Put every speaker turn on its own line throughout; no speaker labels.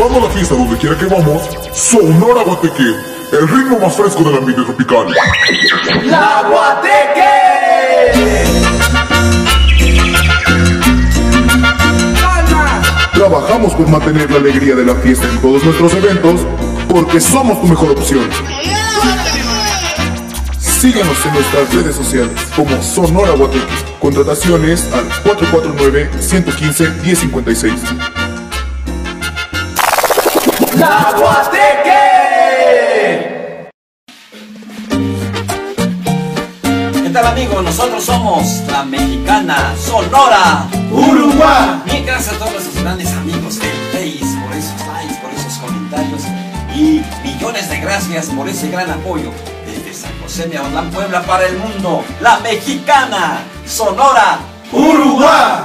Llevando la fiesta donde quiera que vamos, Sonora Guateque, el ritmo más fresco del ambiente tropical.
¡La Guateque!
Trabajamos por mantener la alegría de la fiesta en todos nuestros eventos, porque somos tu mejor opción. Síguenos en nuestras redes sociales como Sonora Guateque. Contrataciones al 449-115-1056.
¡La Guateque!
¿Qué tal amigos? Nosotros somos la mexicana Sonora
Uruguay.
Bien, gracias a todos nuestros grandes amigos del Face por esos likes, por esos comentarios y millones de gracias por ese gran apoyo desde San José de Aguadán, Puebla para el mundo. La mexicana Sonora
Uruguay.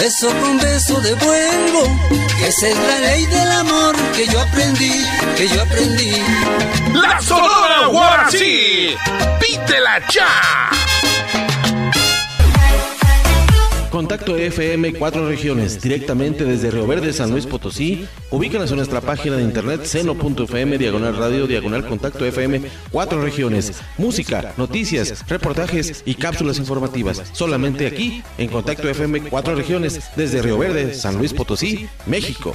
beso con beso devuelvo. Esa es la ley del amor que yo aprendí, que yo aprendí.
La Sonora Guarací. Pídela ya.
Contacto FM Cuatro Regiones, directamente desde Río Verde, San Luis Potosí. Ubícanos en nuestra página de internet seno.fm, diagonal radio, diagonal contacto FM Cuatro Regiones. Música, noticias, reportajes y cápsulas informativas. Solamente aquí, en Contacto FM Cuatro Regiones, desde Río Verde, San Luis Potosí, México.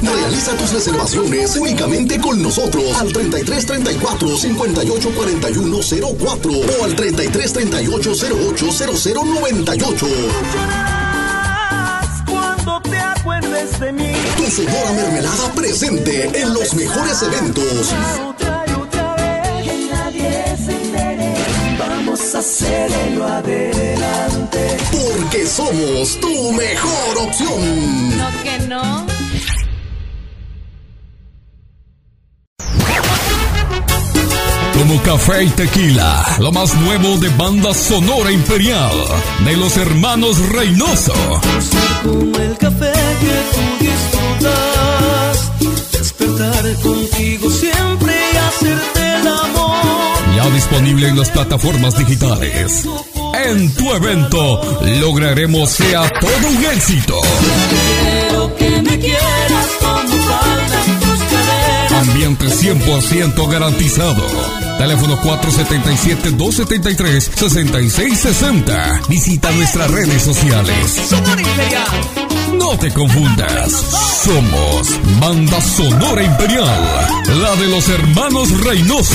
Realiza tus reservaciones únicamente con nosotros al 33 34 58 41 04 o al 33 38 08 00 98.
Cuando te acuerdes de mí,
Tu Sonora Mermelada presente en los mejores eventos.
otra y otra vez, que nadie se entere. Vamos a hacerlo adelante.
Porque somos tu mejor opción.
No que no.
Café y tequila, lo más nuevo de banda sonora imperial de los hermanos Reynoso.
Como el café que tú disfrutas, despertar contigo siempre y hacerte el amor.
Ya disponible en las plataformas digitales. En tu evento lograremos sea todo un éxito.
Quiero que me quieras como.
Ambiente 100% garantizado. Teléfono 477-273-6660. Visita nuestras redes sociales.
Sonora Imperial.
No te confundas. Somos Banda Sonora Imperial. La de los hermanos Reynoso.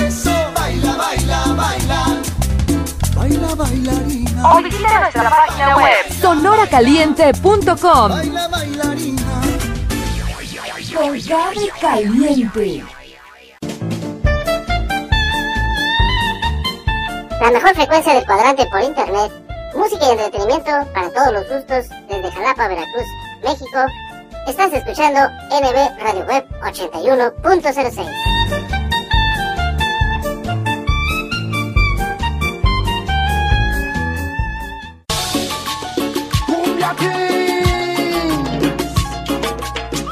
Bailarina.
O visita nuestra página web sonoracaliente.com.
Baila, bailarina.
Caliente.
La mejor frecuencia del cuadrante por internet. Música y entretenimiento para todos los gustos desde Jalapa, Veracruz, México. Estás escuchando NB Radio Web 81.06.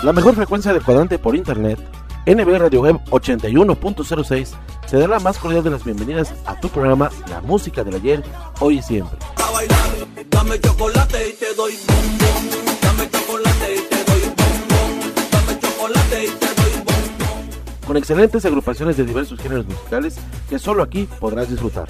La mejor frecuencia de cuadrante por internet, NB Radio Web 81.06, te da la más cordial de las bienvenidas a tu programa La Música del Ayer, Hoy y Siempre.
Dame chocolate y te doy bombón. Dame chocolate y te doy bombón. Dame chocolate y te doy bombón.
Con excelentes agrupaciones de diversos géneros musicales que solo aquí podrás disfrutar.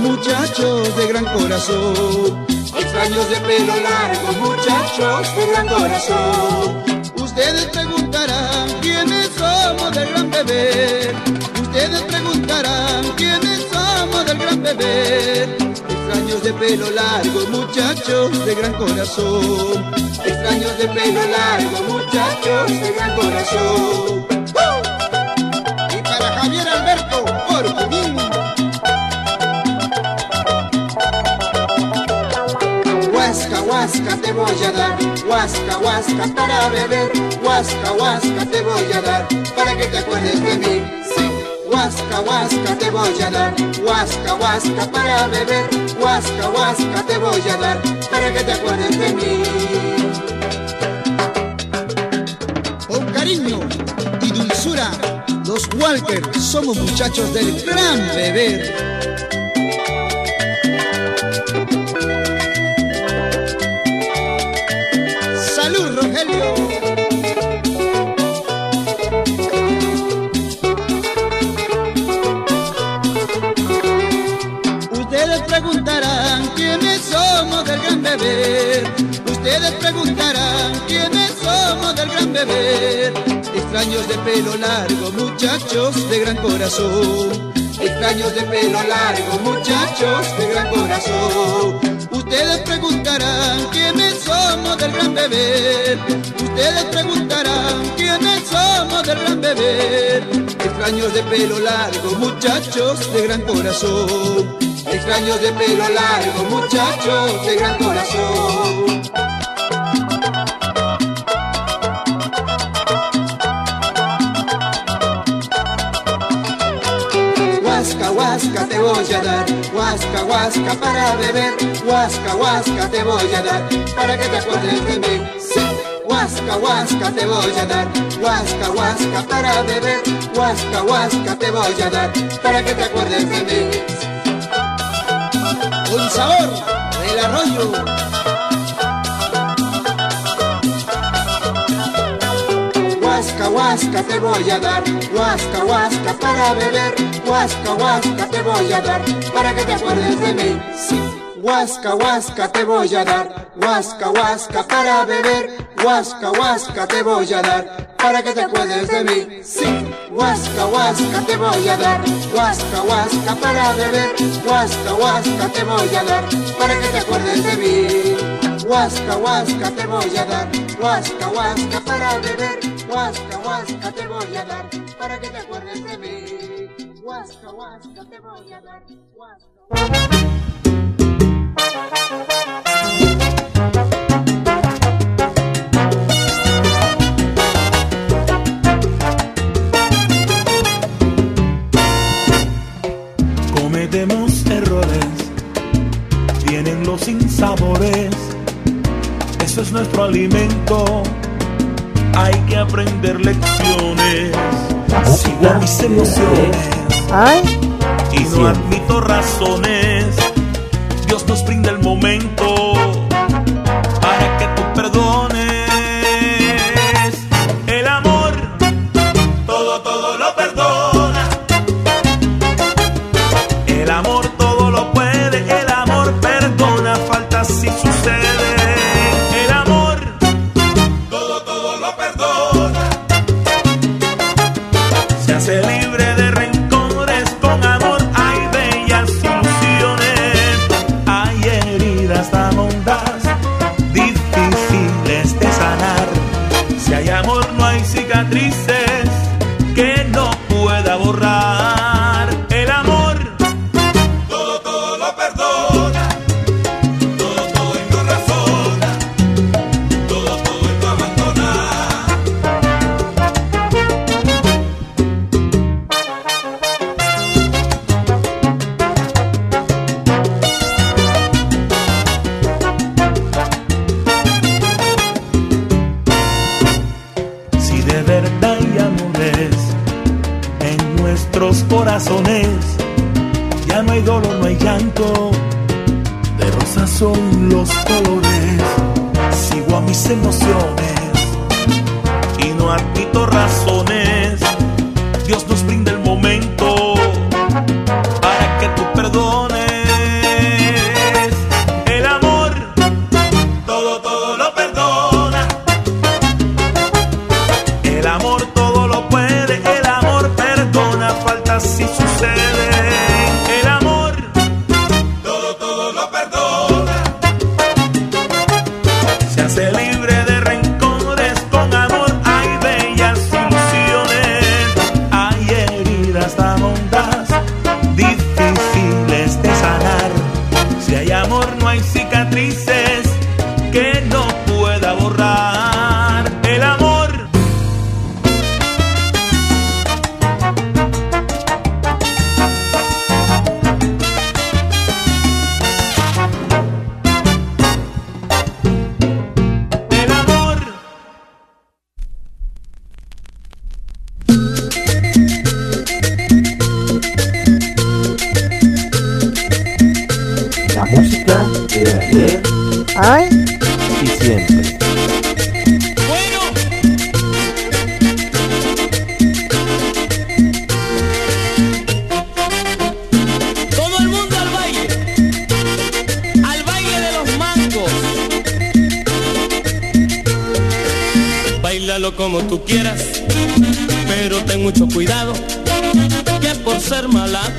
Muchachos de gran corazón. Extraños de pelo largo, muchachos de gran corazón. Ustedes preguntarán quiénes somos del gran beber. Ustedes preguntarán quiénes somos del gran beber. Extraños de pelo largo, muchachos de gran corazón. Extraños de pelo largo, muchachos de gran corazón. Huasca, te voy a dar, huasca, huasca para beber, huasca, huasca te voy a dar, para que te acuerdes de mí. Sí. Huasca, huasca te voy a dar, huasca, huasca para beber, huasca, huasca te voy a dar, para que te acuerdes de mí. Con cariño y dulzura, los Walker somos muchachos del gran beber. Ustedes preguntarán quiénes somos del gran beber. Ustedes preguntarán quiénes somos del gran beber. Extraños de pelo largo, muchachos de gran corazón. Extraños de pelo largo, muchachos de gran corazón. Ustedes preguntarán quiénes somos del gran beber. Ustedes preguntarán quiénes somos del gran beber. Extraños de pelo largo, muchachos de gran corazón. Extraños de pelo largo, muchachos de gran corazón. Huasca, te voy a dar, huasca, huasca para beber, huasca, huasca te voy a dar, para que te acuerdes de mí. Sí. Huasca, huasca te voy a dar, huasca, huasca para beber, huasca, huasca te voy a dar, para que te acuerdes de mí. Un sabor del arroyo. Huasca, te voy a dar, huasca, huasca para beber, huasca, huasca te voy a dar, para que te acuerdes de mí. Sí. Huasca, huasca te voy a dar, huasca, huasca para beber, huasca, huasca te voy a dar, para que te acuerdes de mí. Sí. Huasca, huasca te voy a dar, huasca, huasca para beber, huasca, huasca te voy a dar, para que te acuerdes de mí. Huasca, huasca te voy a dar, huasca, huasca para beber, huasca, huasca te voy a dar, para que te acuerdes de mí. Huasca, huasca te voy a dar, huasca.
Cometemos errores, vienen los sinsabores, eso es nuestro alimento, hay que aprender lecciones. Sigo mis emociones. Y no admito razones. Dios nos brinda el momento nuestros corazones, ya no hay dolor, no hay llanto, de rosa son los colores. Sigo a mis emociones y no admito razones.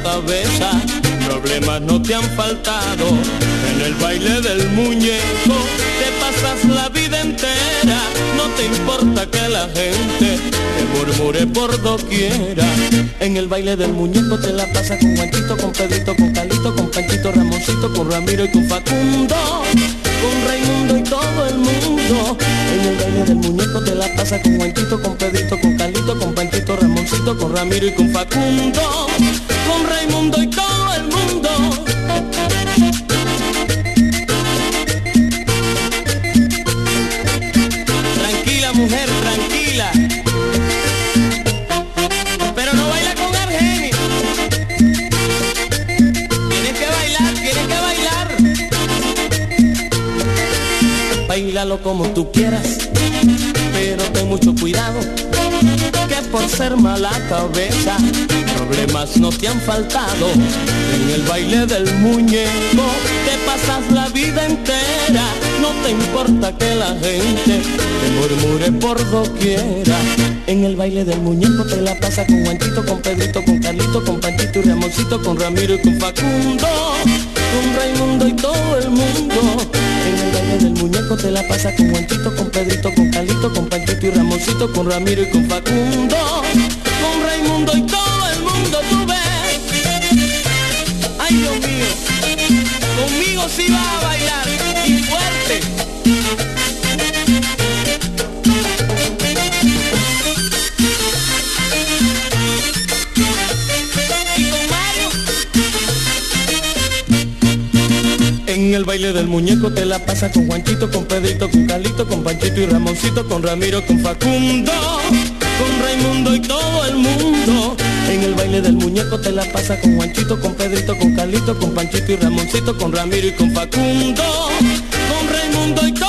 Cabeza, problemas no te han faltado. En el baile del muñeco te pasas la vida entera, no te importa que la gente te murmure por doquiera. En el baile del muñeco te la pasas con Juanchito, con Pedrito, con Calito, con Panchito, Ramoncito, con Ramiro y con Facundo, con Raimundo y todo el mundo. En el baile del muñeco te la pasa con Juanquito, con Pedrito, con Carlito, con Panquito, Ramoncito, con Ramiro y con Facundo. Con Raimundo y todo el mundo. Bailalo como tú quieras, pero ten mucho cuidado. Que por ser mala cabeza, problemas no te han faltado. En el baile del muñeco te pasas la vida entera. No te importa que la gente te murmure por doquiera. En el baile del muñeco te la pasa con Juanchito, con Pedrito, con Carlito, con Panchito y Ramoncito, con Ramiro y con Facundo, con Raimundo y todo el mundo. En el muñeco te la pasa con Juanchito, con Pedrito, con Carlito, con Panchito y Ramoncito, con Ramiro y con Facundo, con Raimundo y todo el mundo. Tú ves. Ay Dios mío, conmigo sí vas a bailar En el baile del muñeco te la pasa con Juanchito, con Pedrito, con Carlito, con Panchito y Ramoncito, con Ramiro, con Facundo, con Raimundo y todo el mundo. En el baile del muñeco te la pasa con Juanchito, con Pedrito, con Carlito, con Panchito y Ramoncito, con Ramiro y con Facundo, con Raimundo y todo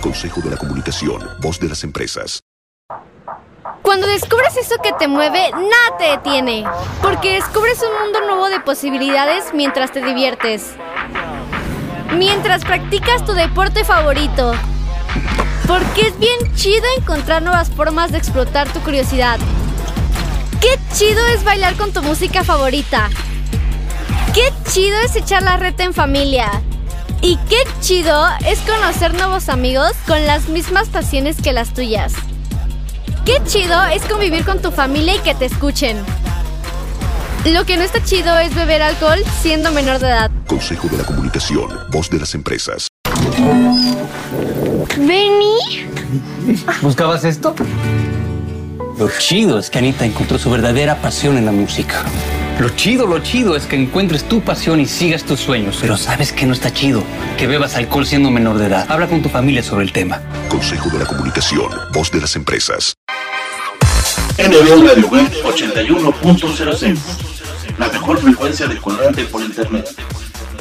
Consejo de la Comunicación, voz de las empresas.
Cuando descubres eso que te mueve, nada te detiene. Porque descubres un mundo nuevo de posibilidades mientras te diviertes. Mientras practicas tu deporte favorito. Porque es bien chido encontrar nuevas formas de explotar tu curiosidad. Qué chido es bailar con tu música favorita. Qué chido es echar la reta en familia. Y qué chido es conocer nuevos amigos con las mismas pasiones que las tuyas. Qué chido es convivir con tu familia y que te escuchen. Lo que no está chido es beber alcohol siendo menor de edad.
Consejo de la Comunicación, voz de las empresas.
Benny.
¿Buscabas esto? Lo chido es que Anita encontró su verdadera pasión en la música. Lo chido, lo chido es que encuentres tu pasión y sigas tus sueños. Pero ¿sabes que no está chido? Que bebas alcohol siendo menor de edad. Habla con tu familia sobre el tema.
Consejo de la Comunicación, voz de las empresas.
NB Radio Web 81.06. La mejor frecuencia de colorante por internet.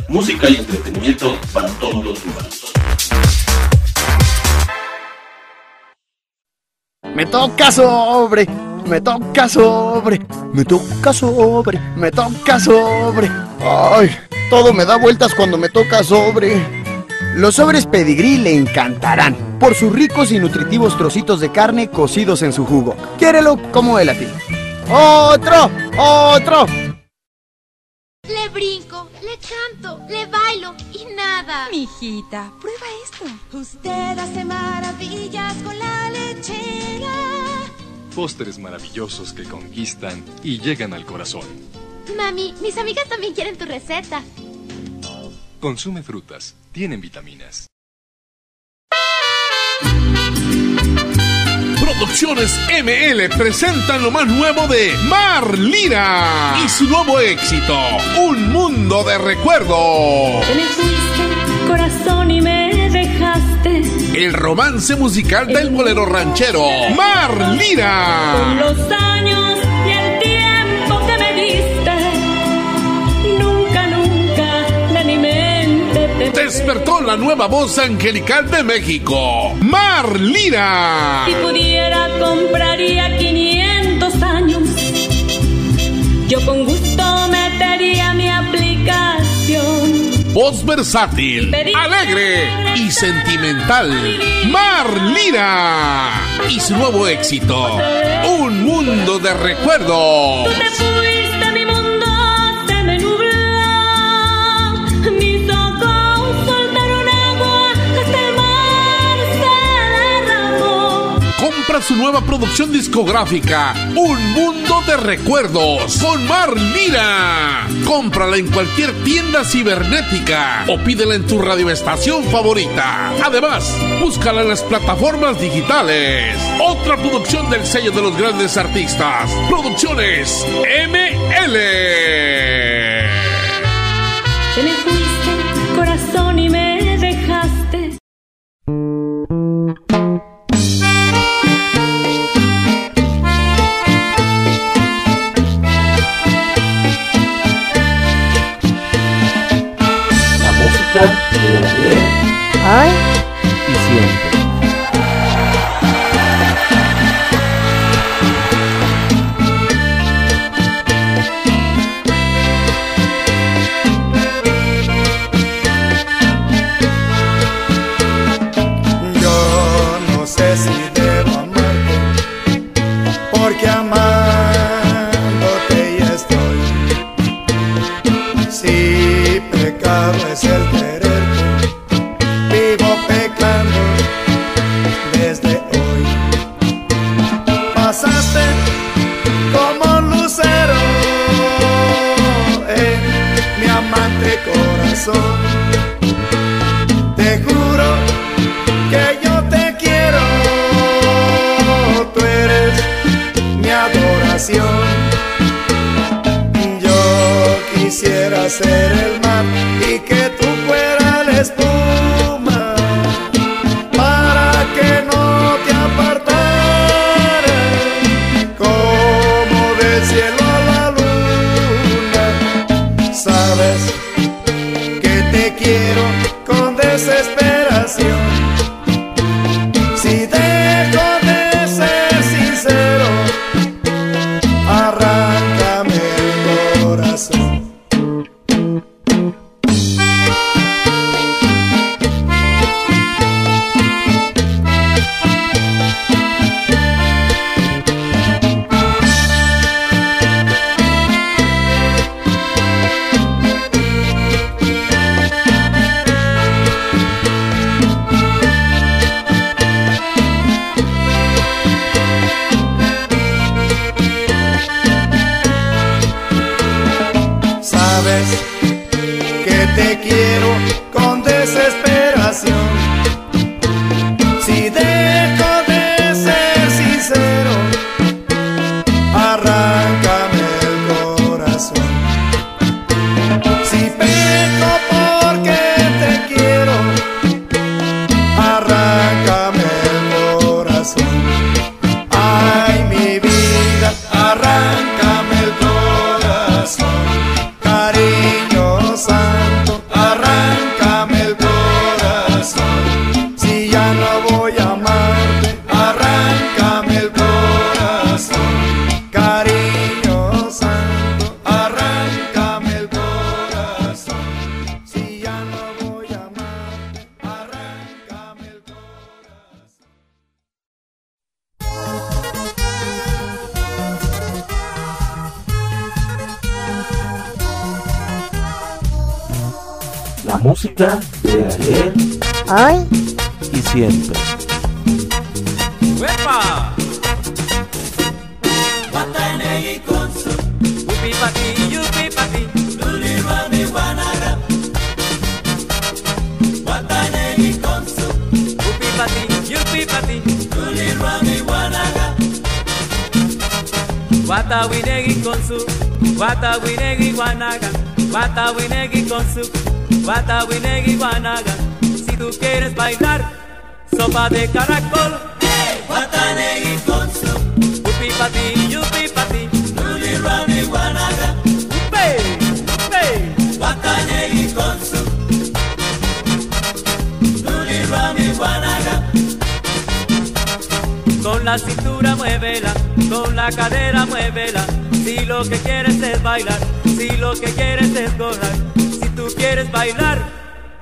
Música y entretenimiento para todos los humanos.
Me toca sobre, me toca sobre, me toca sobre, me toca sobre. Ay, todo me da vueltas cuando me toca sobre. Los sobres pedigrí le encantarán por sus ricos y nutritivos trocitos de carne cocidos en su jugo. Quiérelo como él a ti. ¡Otro! ¡Otro!
Le brinco, le canto, le bailo y nada. Mijita, prueba esto. Usted hace maravillas con la lechera.
Postres maravillosos que conquistan y llegan al corazón.
Mami, mis amigas también quieren tu receta.
Consume frutas, tienen vitaminas.
Producciones ML presentan lo más nuevo de Mar Lira y su nuevo éxito, Un Mundo de Recuerdos. el romance musical del bolero ranchero, Marlira.
Con los años y el tiempo que me diste, nunca, nunca de mi mente te
Despertó la nueva voz angelical de México, Marlira.
Si pudiera, compraría 500 años. Yo con gusto
voz versátil, alegre y sentimental, Marlina. Y su nuevo éxito, Un Mundo de Recuerdos. compra su nueva producción discográfica, Un Mundo de Recuerdos, con Mar Lira. Cómprala en cualquier tienda cibernética o pídela en tu radioestación favorita. Además, búscala en las plataformas digitales. Otra producción del sello de los grandes artistas, Producciones ML.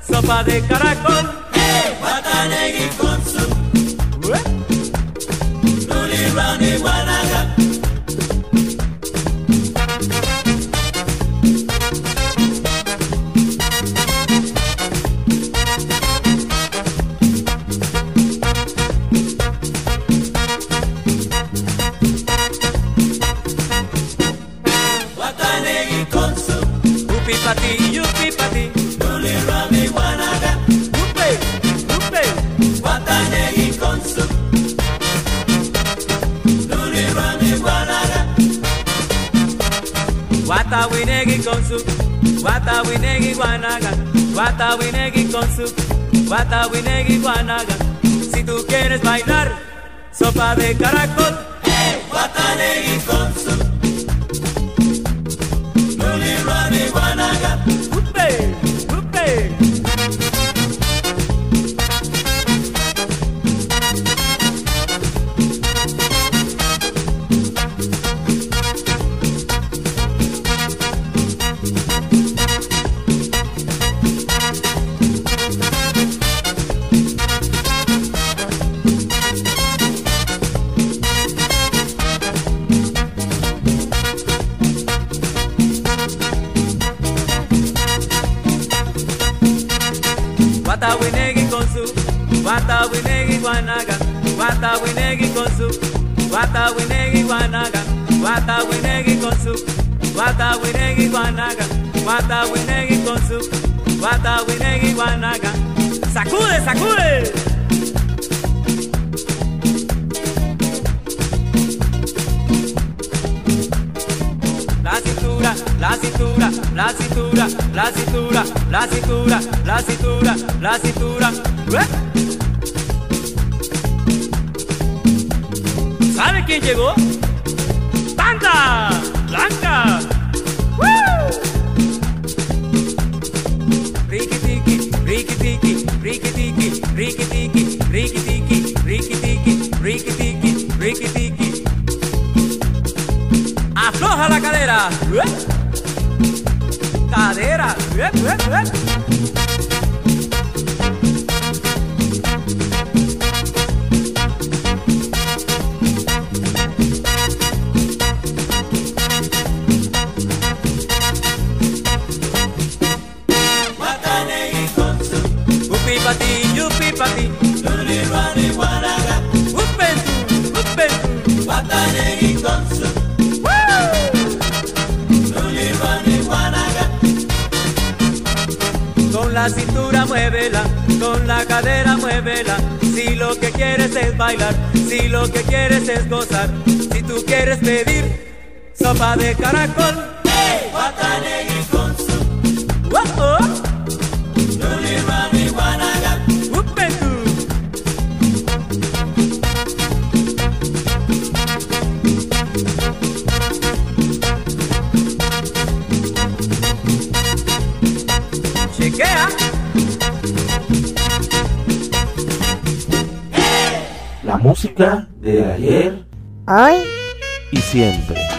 Sopa de caracol.
Hey, Watanegi con eh? su Luli Ronnie Wanaga. Wata winegi wanaga Si tú quieres bailar Sopa de caracol. Hey, Watanegi con la cintura, la cintura, la cintura, la cintura, la cintura, la cintura. ¿Eh? ¿Sabe quién llegó? ¡Blanca! ¡Woo! Riki tiki, riki tiki, riki tiki, riki tiki, riki tiki, riki tiki, riki tiki, riki tiki. Afloja la cadera. Cadera. ¿Eh? ¿Eh? Quieres es bailar, si lo que quieres es gozar, si tú quieres pedir sopa de caracol. Hey, Watanegi konsu. Oh,
música de ayer
Hoy
y siempre.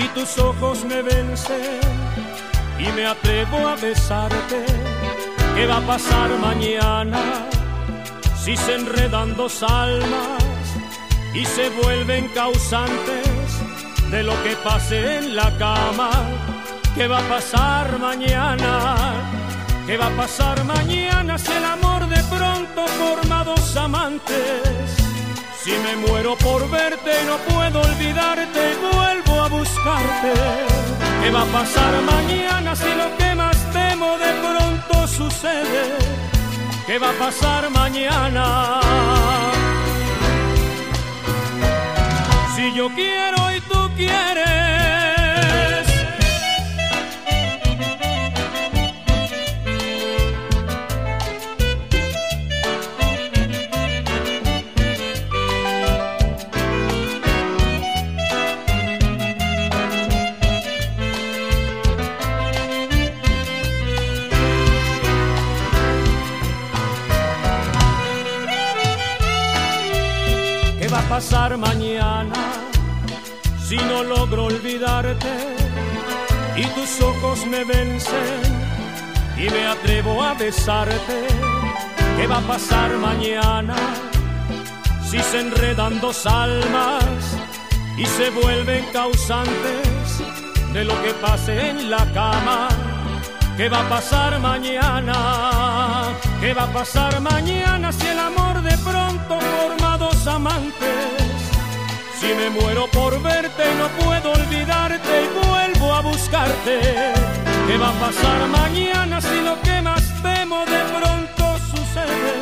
Y tus ojos me vencen y me atrevo a besarte? ¿Qué va a pasar mañana si se enredan dos almas y se vuelven causantes de lo que pase en la cama? ¿Qué va a pasar mañana? ¿Qué va a pasar mañana si el amor de pronto forma dos amantes? Si me muero por verte no puedo olvidarte y vuelvo a buscarte. ¿Qué va a pasar mañana si lo que más temo de pronto sucede? ¿Qué va a pasar mañana? Si yo quiero y tú quieres. Pasar mañana si no logro olvidarte y tus ojos me vencen y me atrevo a besarte? ¿Qué va a pasar mañana si se enredan dos almas y se vuelven causantes de lo que pase en la cama? ¿Qué va a pasar mañana? ¿Qué va a pasar mañana si el amor de pronto forma dos amantes? Si me muero por verte no puedo olvidarte y vuelvo a buscarte. ¿Qué va a pasar mañana si lo que más temo de pronto sucede?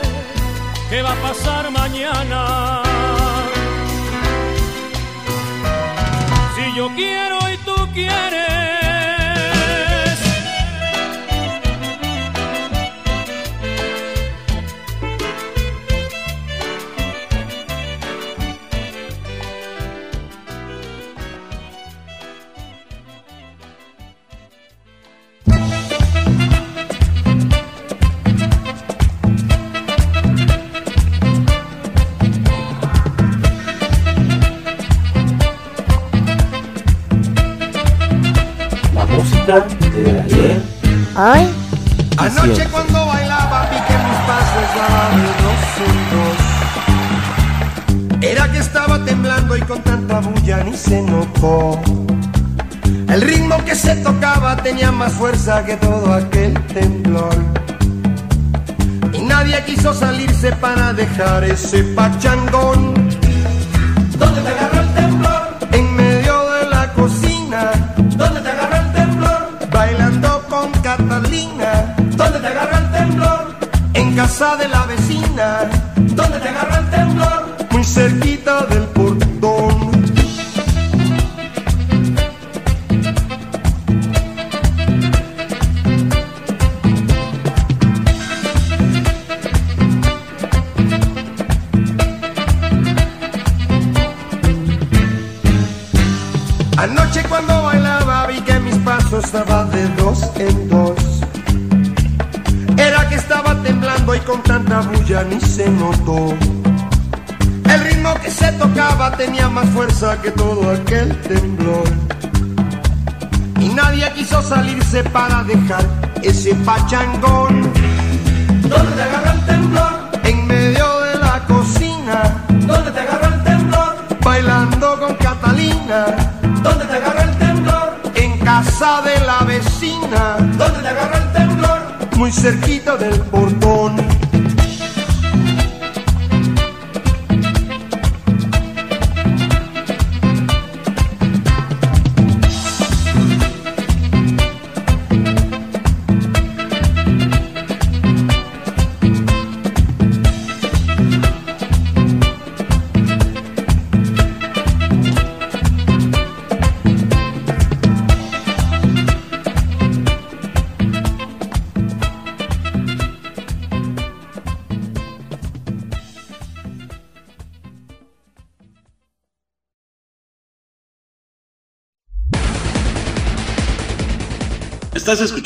¿Qué va a pasar mañana? Si yo quiero y tú quieres.
Hoy.
Anoche cuando bailaba vi que mis pasos daban en dos. Era que estaba temblando y con tanta bulla ni se notó. El ritmo que se tocaba tenía más fuerza que todo aquel temblor. Y nadie quiso salirse para dejar ese pachangón. ¿Dónde te agarró el temblor? Catalina. ¿Dónde te agarró el temblor? En casa de la vecina. ¿Dónde te agarró el temblor? Muy cerquita pachangón. ¿Dónde te agarró el temblor? En medio de la cocina. ¿Dónde te agarró el temblor? Bailando con Catalina. ¿Dónde te agarró el temblor? En casa de la vecina. ¿Dónde te agarró el temblor? Muy cerquita del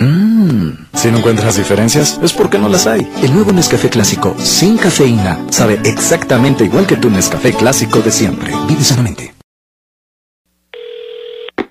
Mmm, si no encuentras diferencias, es porque no las hay. El nuevo Nescafé clásico sin cafeína sabe exactamente igual que tu Nescafé clásico de siempre. Vive sanamente.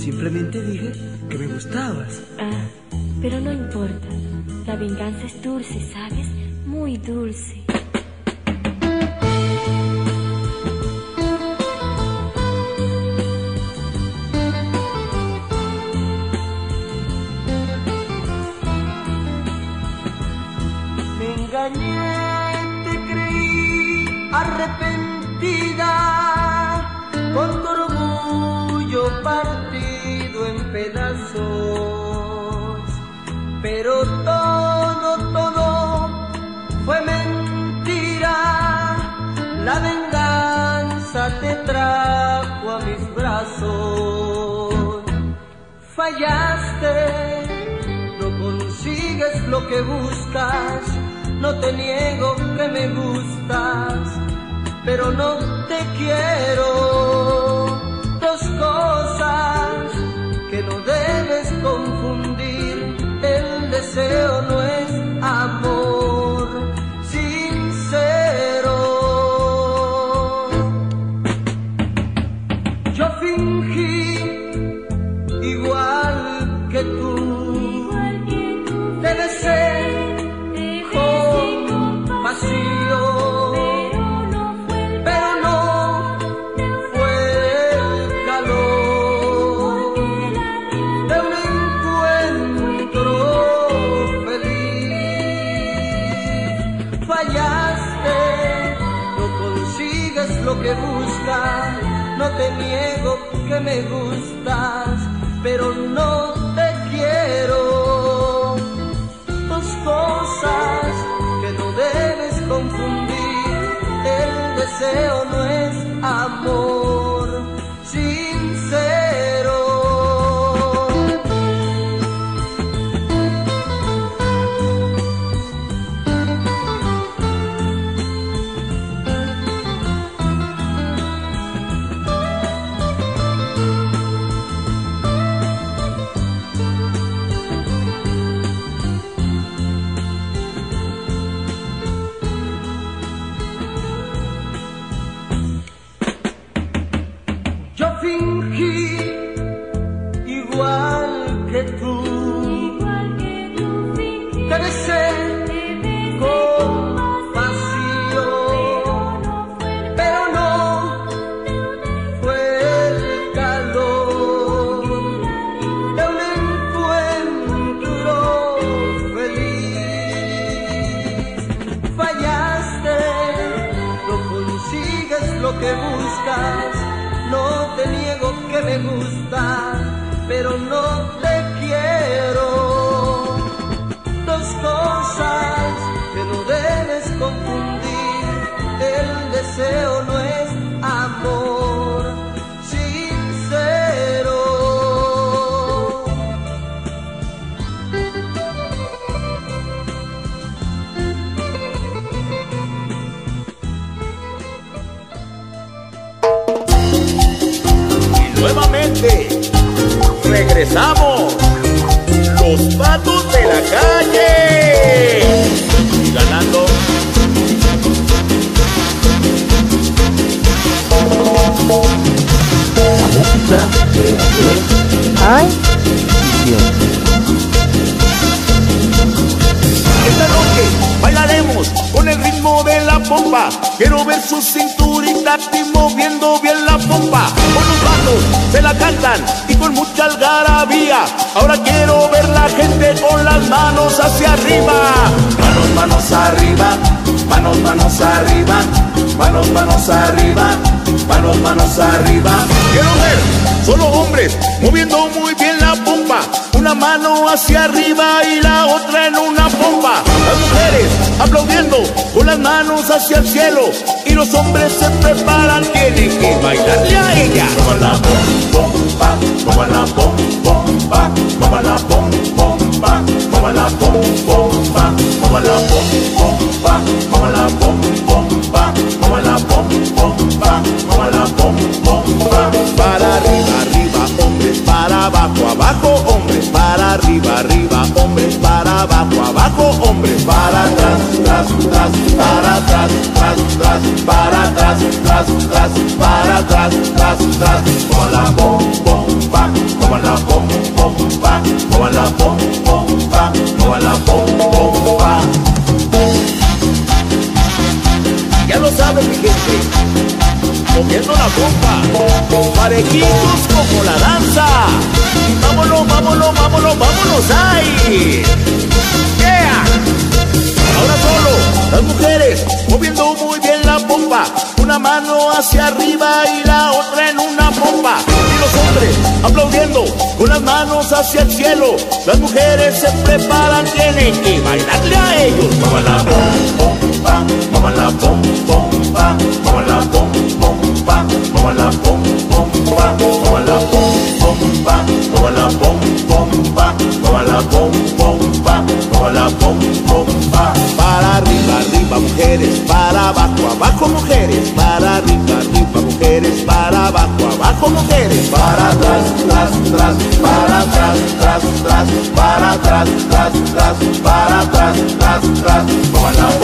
Simplemente dije que me gustabas.
Ah, pero no importa. La venganza es dulce, ¿sabes? Muy dulce.
Me engañé, te creí arrepentida, Pero todo, todo fue mentira, la venganza te trajo a mis brazos. Fallaste no consigues lo que buscas, no te niego que me gustas, pero no te quiero. Dos cosas que no debes confundir, deseo no es amor
Ay.
Esta noche bailaremos con el ritmo de la pompa. Quiero ver su cinturita y moviendo bien la pompa. Con los patos se la cantan y con mucha algarabía. Ahora quiero ver la gente con las manos hacia arriba. Manos, manos arriba, manos, manos arriba, manos, manos arriba, manos, manos arriba. Quiero ver solo hombres moviendo muy bien la pompa. Una mano hacia arriba y la otra en una pompa. Las mujeres aplaudiendo con las manos hacia el cielo. Y los hombres se preparan, tienen que bailarle a ella. Como la pom, pompa, como la pom, pompa, como la pom, pompa, como la pom, pompa, como la pom, pompa, como la pom, pompa, como la pom, pompa, como la pom, pompa. Arriba, arriba, hombres, para abajo, abajo, hombres, para arriba, arriba, hombres, para abajo, abajo, hombres, para atrás, tras, tras, para atrás, tras, tras, para atrás, tras, para atrás, tras, tras, la pom, pompa, como la pompa, como la pompa, como la pompa. Ya lo saben mi gente, moviendo la pompa, parejitos como la danza. Vámonos, vámonos, vámonos, vámonos, ¡ay! ¡Yeah! Ahora solo, las mujeres moviendo muy bien la pompa, una mano hacia arriba y la otra en una pompa. Y los hombres aplaudiendo con las manos hacia el cielo. Las mujeres se preparan, tienen que bailarle a ellos. Como la pompa, como la la pompa, como la pompa, como la pompa, como la pompa, como la pompa, como la pompa. Para arriba, arriba, mujeres, para abajo, abajo, mujeres, para arriba, arriba, mujeres, para abajo, abajo, mujeres, para atrás, tras, tras, para atrás, tras, tras, para atrás, tras, tras, para atrás, tras, tras,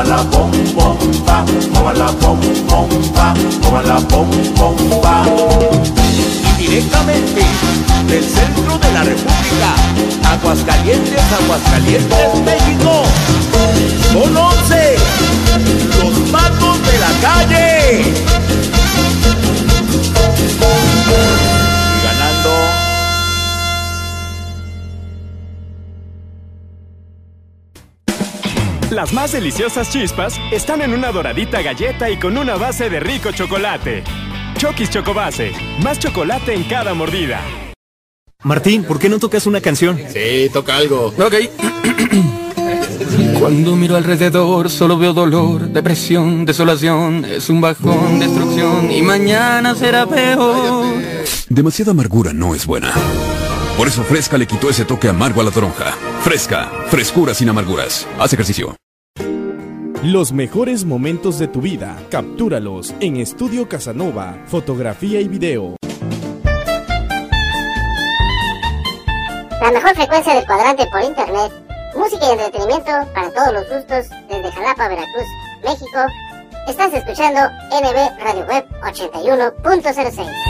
como la la pompa, como la pompa, como la pompa. Y directamente del centro de la República, Aguascalientes, Aguascalientes, México, con 11, los patos de la calle.
Las más deliciosas chispas están en una doradita galleta y con una base de rico chocolate. Chokis Chocobase, más chocolate en cada mordida.
Martín, ¿por qué no tocas una canción?
Sí, toca algo.
Ok.
Cuando miro alrededor solo veo dolor, depresión, desolación, es un bajón, destrucción y mañana será peor.
Demasiada amargura no es buena. Por eso Fresca le quitó ese toque amargo a la toronja. Fresca, frescura sin amarguras. Haz ejercicio.
Los mejores momentos de tu vida, captúralos en Estudio Casanova, fotografía y video.
La mejor frecuencia del cuadrante por internet. Música y entretenimiento para todos los gustos desde Jalapa, Veracruz, México. Estás escuchando NB Radio Web 81.06.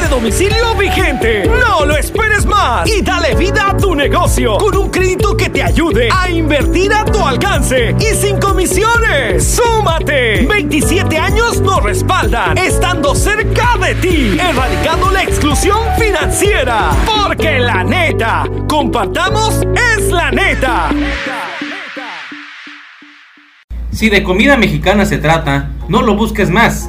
de domicilio vigente. No lo esperes más y dale vida a tu negocio con un crédito que te ayude a invertir a tu alcance y sin comisiones. ¡Súmate! 27 años nos respaldan, estando cerca de ti, erradicando la exclusión financiera. Porque la neta, compartamos es la neta.
Si de comida mexicana se trata, no lo busques más.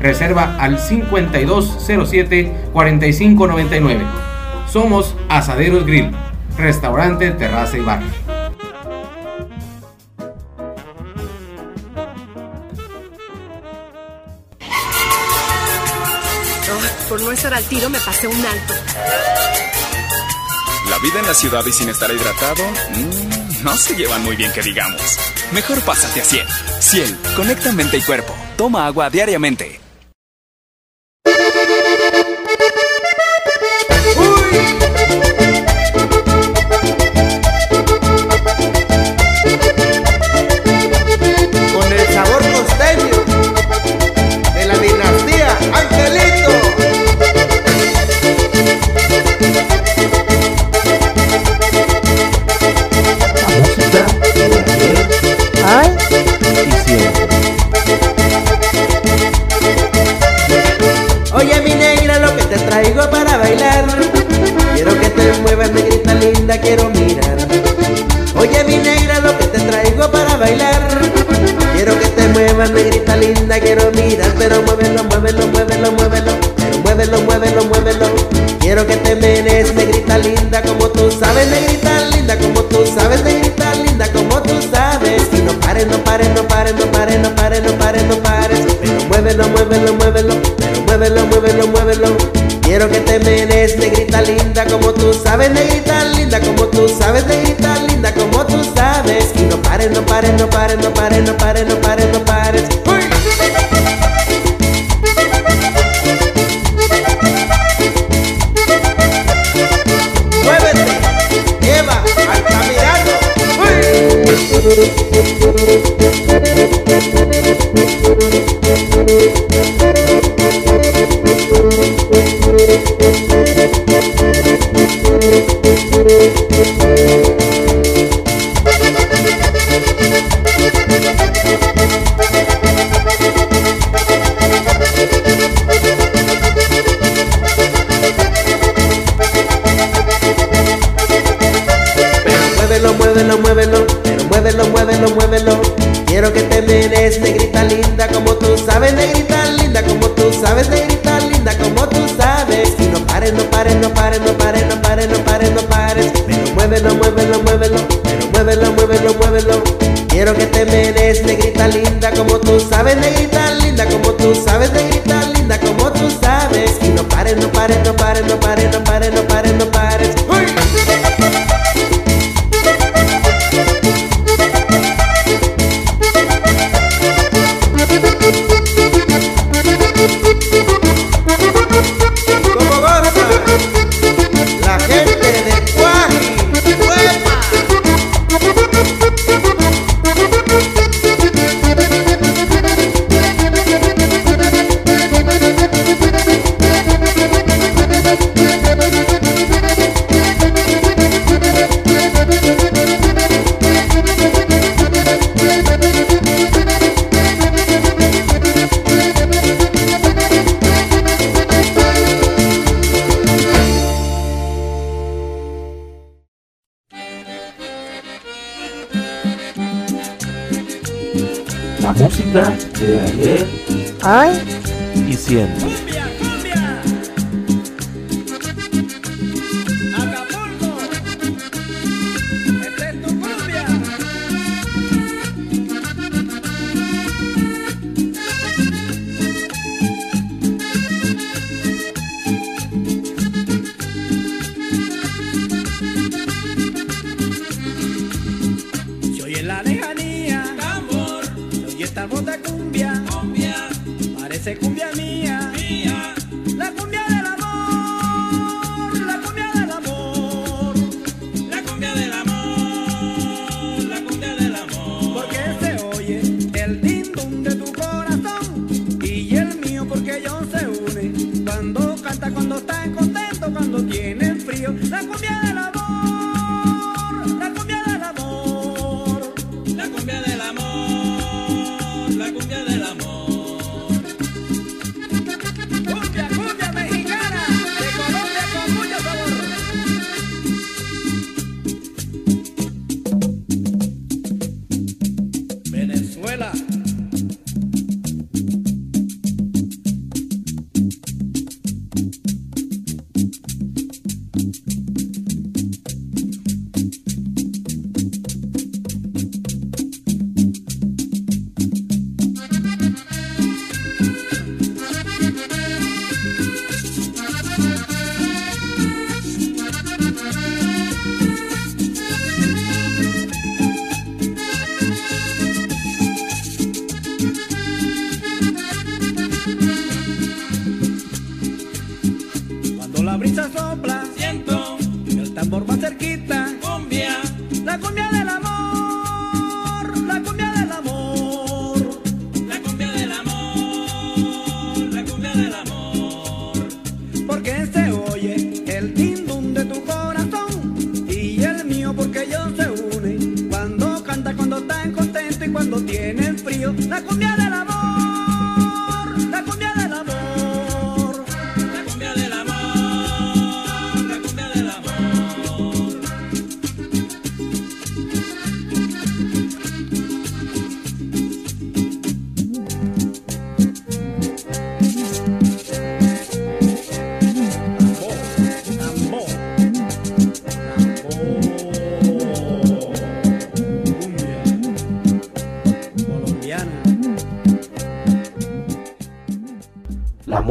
Reserva al 5207-4599. Somos Asaderos Grill, restaurante, terraza y bar.
Oh, por no estar al tiro me pasé un alto.
La vida en la ciudad y sin estar hidratado, mm, no se llevan muy bien que digamos. Mejor pásate a Ciel. Ciel, conecta mente y cuerpo. Toma agua diariamente.
música de
ayer,
hoy
y siempre.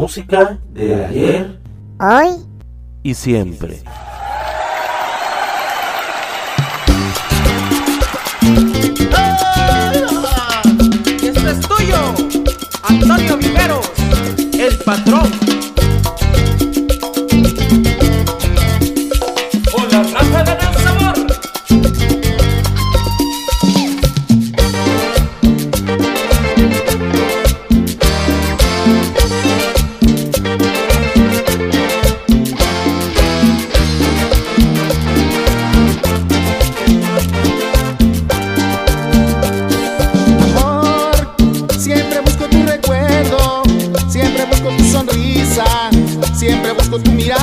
música de ayer,
hoy
y siempre.
con tu
mirada.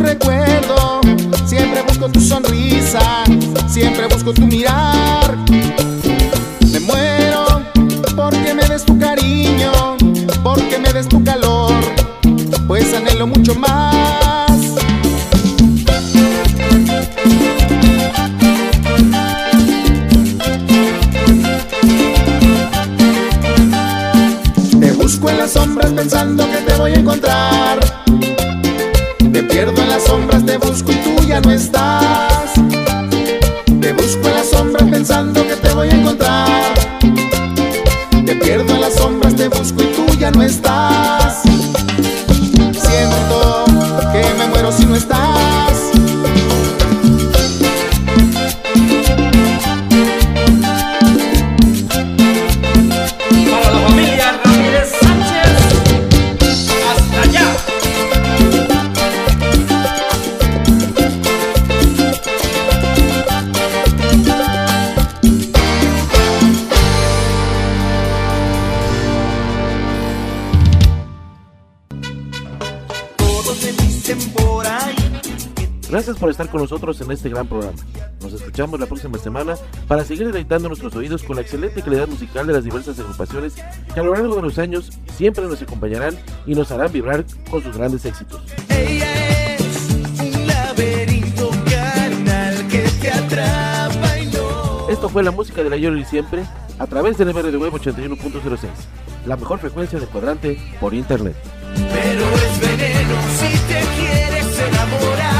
recuerdo. Este gran programa. Nos escuchamos la próxima semana para seguir deleitando nuestros oídos con la excelente calidad musical de las diversas agrupaciones que a lo largo de los años siempre nos acompañarán y nos harán vibrar con sus grandes éxitos.
Ella es un laberinto carnal que te atrapa y no.
Esto fue la música de la Yoli siempre a través del MR de Web 81.06, la mejor frecuencia de cuadrante por internet.
Pero es veneno si te quieres enamorar.